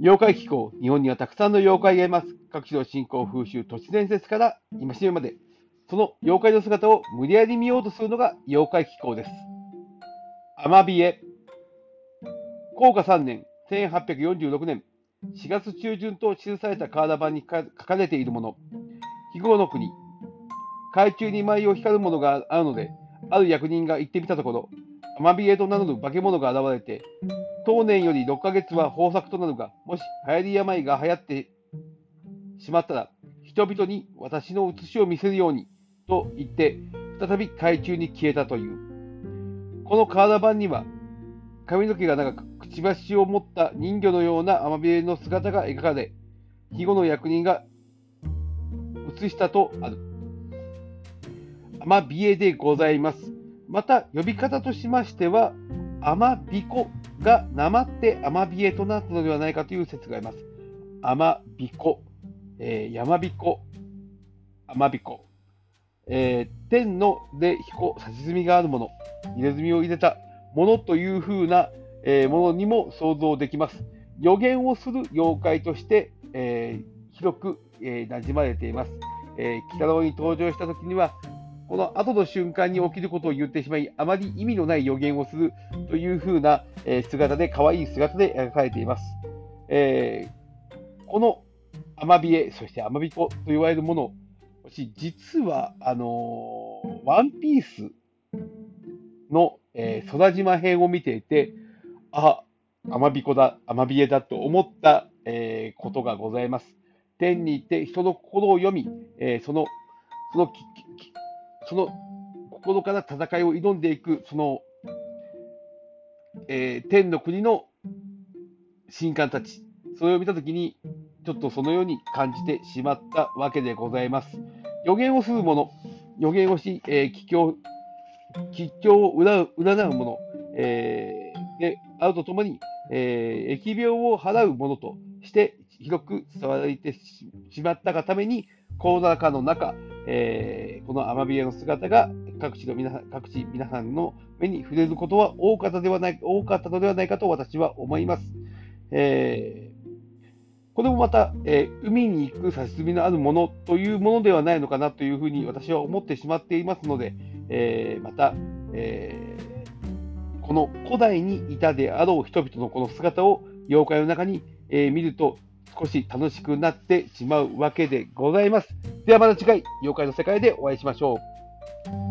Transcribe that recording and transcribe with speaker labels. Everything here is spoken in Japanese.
Speaker 1: 妖怪気候、日本にはたくさんの妖怪がいます。各地の信仰、風習、都市伝説から今しめまで、その妖怪の姿を無理やり見ようとするのが妖怪気候です。アマビエ。高価3年、1846年、4月中旬と記されたカーダ版に書かれているもの。肥後の国。海中に舞を光るものがあるので、ある役人が行ってみたところ、アマビエと名乗る化け物が現れて、当年より6ヶ月は豊作となるが、もし流行り病が流行ってしまったら、人々に私の写しを見せるように、と言って、再び海中に消えたという。この瓦版には、髪の毛が長く、くちばしを持った人魚のようなアマビエの姿が描かれ、肥後の役人が写したとある。アマビエでございます。また、呼び方としましては、アマビコがなまってアマビエとなったのではないかという説があります。アマビコ、えー、ヤマビコ、アマビコ、えー、天ので彦、差し墨があるもの、入れ墨を入れたものというふうな、えー、ものにも想像できます。予言をする妖怪として、えー、広く、えー、馴染まれています。えー、北郎に登場したときには、この後の瞬間に起きることを言ってしまい、あまり意味のない予言をするという風な、え姿で、可愛い姿で描かれています。えー、このアマビエ、そしてアマビコと言われるもの、実は、あのー、ワンピースの、えー、空島編を見ていて、あ、アマビコだ、アマビエだと思った、え、ことがございます。天に行って人の心を読み、え、そのそのその心から戦いを挑んでいく、その、えー、天の国の神官たち、それを見たときに、ちょっとそのように感じてしまったわけでございます。予言をするもの、予言をし、えー、吉祥吉祥を占う占うもの、えー、であるとともに、えー、疫病を払うものとして広く伝われてしまったがために、コロナ禍の中、えー、このアマビエの姿が各地の皆さん各地皆さんの目に触れることは多かったではない多かったのではないかと私は思います。えー、これもまた、えー、海に行く差し墨のあるものというものではないのかなというふうに私は思ってしまっていますので、えまた、えこの古代にいたであろう人々のこの姿を妖怪の中に、え見ると少し楽しくなってしまうわけでございます。ではまた次回、妖怪の世界でお会いしましょう。